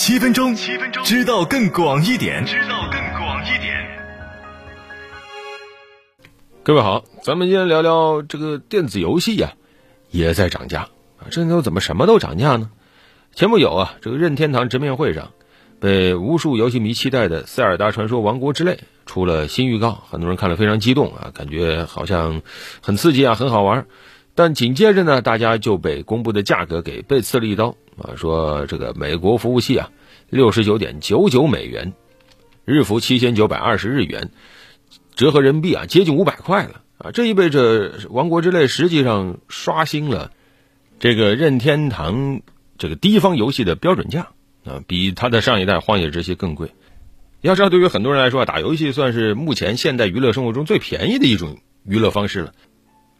七分钟，七分钟，知道更广一点，知道更广一点。各位好，咱们今天聊聊这个电子游戏呀，也在涨价啊。这都怎么什么都涨价呢？前不久啊，这个任天堂直面会上，被无数游戏迷期待的《塞尔达传说：王国之泪》出了新预告，很多人看了非常激动啊，感觉好像很刺激啊，很好玩。但紧接着呢，大家就被公布的价格给背刺了一刀啊！说这个美国服务器啊，六十九点九九美元，日服七千九百二十日元，折合人民币啊，接近五百块了啊！这意味着《王国之泪》实际上刷新了这个任天堂这个低方游戏的标准价啊，比它的上一代《荒野之息》更贵。要知道，对于很多人来说，打游戏算是目前现代娱乐生活中最便宜的一种娱乐方式了。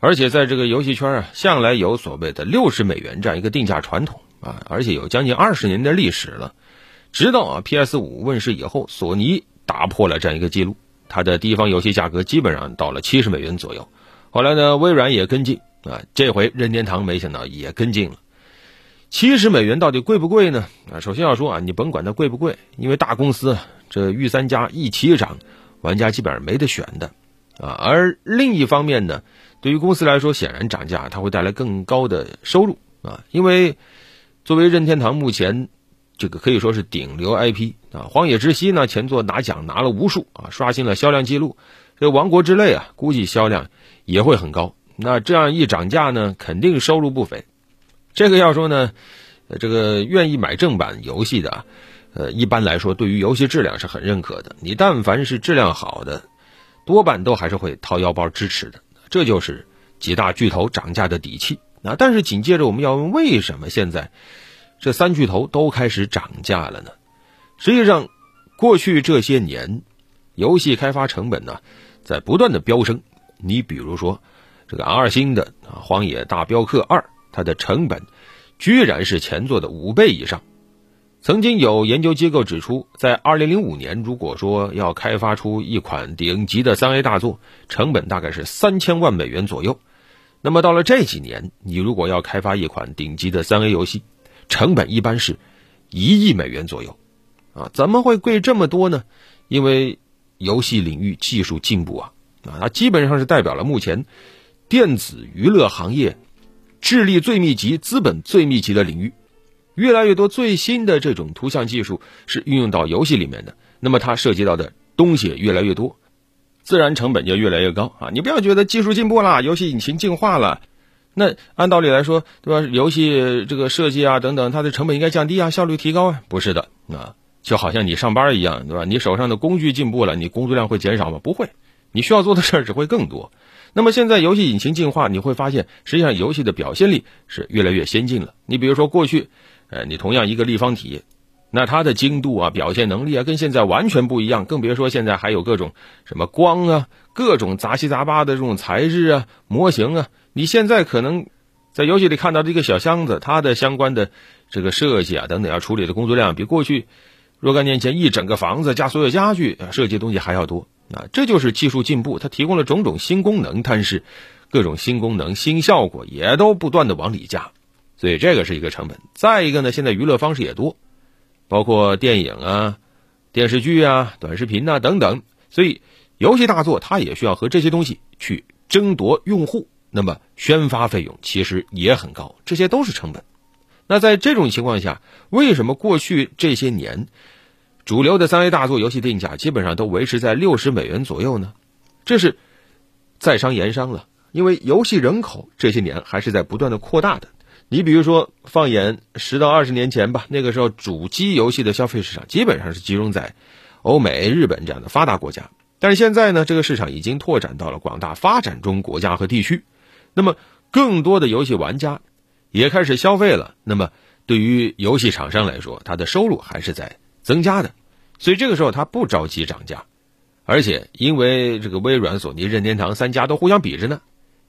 而且在这个游戏圈啊，向来有所谓的六十美元这样一个定价传统啊，而且有将近二十年的历史了。直到啊 PS 五问世以后，索尼打破了这样一个记录，它的地方游戏价格基本上到了七十美元左右。后来呢，微软也跟进啊，这回任天堂没想到也跟进了。七十美元到底贵不贵呢？啊，首先要说啊，你甭管它贵不贵，因为大公司这御三家一起涨，玩家基本上没得选的啊。而另一方面呢。对于公司来说，显然涨价它会带来更高的收入啊，因为作为任天堂目前这个可以说是顶流 IP 啊，《荒野之息》呢前作拿奖拿了无数啊，刷新了销量记录。这《王国之泪》啊，估计销量也会很高。那这样一涨价呢，肯定收入不菲。这个要说呢，这个愿意买正版游戏的，呃，一般来说对于游戏质量是很认可的。你但凡是质量好的，多半都还是会掏腰包支持的。这就是几大巨头涨价的底气啊！但是紧接着我们要问，为什么现在这三巨头都开始涨价了呢？实际上，过去这些年，游戏开发成本呢在不断的飙升。你比如说，这个 R 星的《荒野大镖客二》，它的成本居然是前作的五倍以上。曾经有研究机构指出，在2005年，如果说要开发出一款顶级的 3A 大作，成本大概是三千万美元左右。那么到了这几年，你如果要开发一款顶级的 3A 游戏，成本一般是一亿美元左右。啊，怎么会贵这么多呢？因为游戏领域技术进步啊，啊，它基本上是代表了目前电子娱乐行业智力最密集、资本最密集的领域。越来越多最新的这种图像技术是运用到游戏里面的，那么它涉及到的东西越来越多，自然成本就越来越高啊！你不要觉得技术进步了，游戏引擎进化了，那按道理来说，对吧？游戏这个设计啊等等，它的成本应该降低啊，效率提高啊？不是的啊，就好像你上班一样，对吧？你手上的工具进步了，你工作量会减少吗？不会，你需要做的事儿只会更多。那么现在游戏引擎进化，你会发现，实际上游戏的表现力是越来越先进了。你比如说过去。呃，你同样一个立方体，那它的精度啊、表现能力啊，跟现在完全不一样。更别说现在还有各种什么光啊、各种杂七杂八的这种材质啊、模型啊。你现在可能在游戏里看到这个小箱子，它的相关的这个设计啊等等要处理的工作量，比过去若干年前一整个房子加所有家具设计东西还要多啊。这就是技术进步，它提供了种种新功能，但是各种新功能、新效果也都不断的往里加。所以这个是一个成本。再一个呢，现在娱乐方式也多，包括电影啊、电视剧啊、短视频呐等等。所以游戏大作它也需要和这些东西去争夺用户，那么宣发费用其实也很高，这些都是成本。那在这种情况下，为什么过去这些年主流的三 A 大作游戏定价基本上都维持在六十美元左右呢？这是在商言商了，因为游戏人口这些年还是在不断的扩大的。你比如说，放眼十到二十年前吧，那个时候主机游戏的消费市场基本上是集中在欧美、日本这样的发达国家。但是现在呢，这个市场已经拓展到了广大发展中国家和地区。那么，更多的游戏玩家也开始消费了。那么，对于游戏厂商来说，它的收入还是在增加的。所以这个时候，他不着急涨价，而且因为这个微软、索尼、任天堂三家都互相比着呢，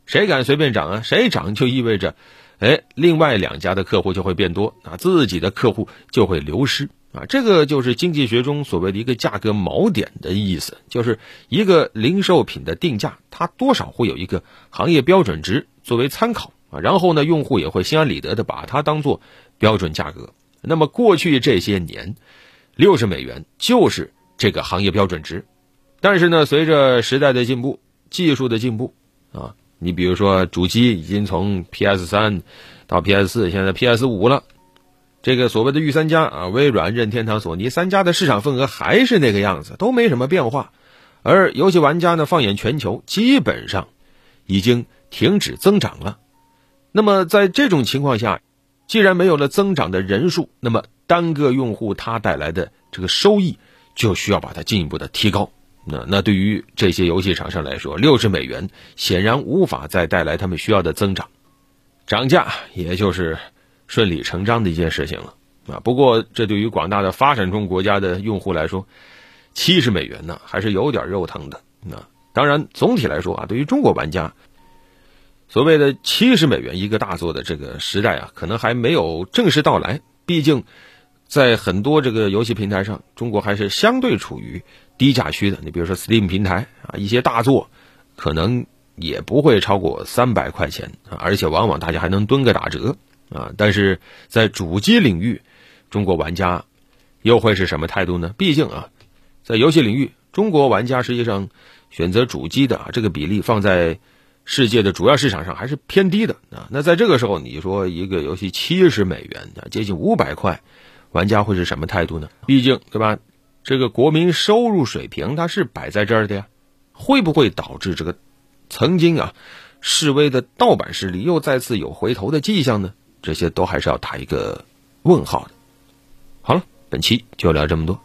谁敢随便涨啊？谁涨就意味着。哎，另外两家的客户就会变多啊，自己的客户就会流失。啊，这个就是经济学中所谓的一个价格锚点的意思，就是一个零售品的定价，它多少会有一个行业标准值作为参考。啊，然后呢，用户也会心安理得的把它当做标准价格。那么过去这些年，六十美元就是这个行业标准值。但是呢，随着时代的进步、技术的进步啊，你比如说主机已经从 PS 三到 PS 四，现在 PS 五了。这个所谓的御三家啊，微软、任天堂、索尼三家的市场份额还是那个样子，都没什么变化。而游戏玩家呢，放眼全球，基本上已经停止增长了。那么在这种情况下，既然没有了增长的人数，那么单个用户他带来的这个收益就需要把它进一步的提高。那那对于这些游戏厂商来说，六十美元显然无法再带来他们需要的增长，涨价也就是顺理成章的一件事情了啊。不过这对于广大的发展中国家的用户来说，七十美元呢还是有点肉疼的。那当然，总体来说啊，对于中国玩家，所谓的七十美元一个大作的这个时代啊，可能还没有正式到来。毕竟，在很多这个游戏平台上，中国还是相对处于。低价区的，你比如说 Steam 平台啊，一些大作，可能也不会超过三百块钱啊，而且往往大家还能蹲个打折啊。但是在主机领域，中国玩家又会是什么态度呢？毕竟啊，在游戏领域，中国玩家实际上选择主机的啊这个比例放在世界的主要市场上还是偏低的啊。那在这个时候，你说一个游戏七十美元啊，接近五百块，玩家会是什么态度呢？毕竟对吧？这个国民收入水平，它是摆在这儿的呀，会不会导致这个曾经啊示威的盗版势力又再次有回头的迹象呢？这些都还是要打一个问号的。好了，本期就聊这么多。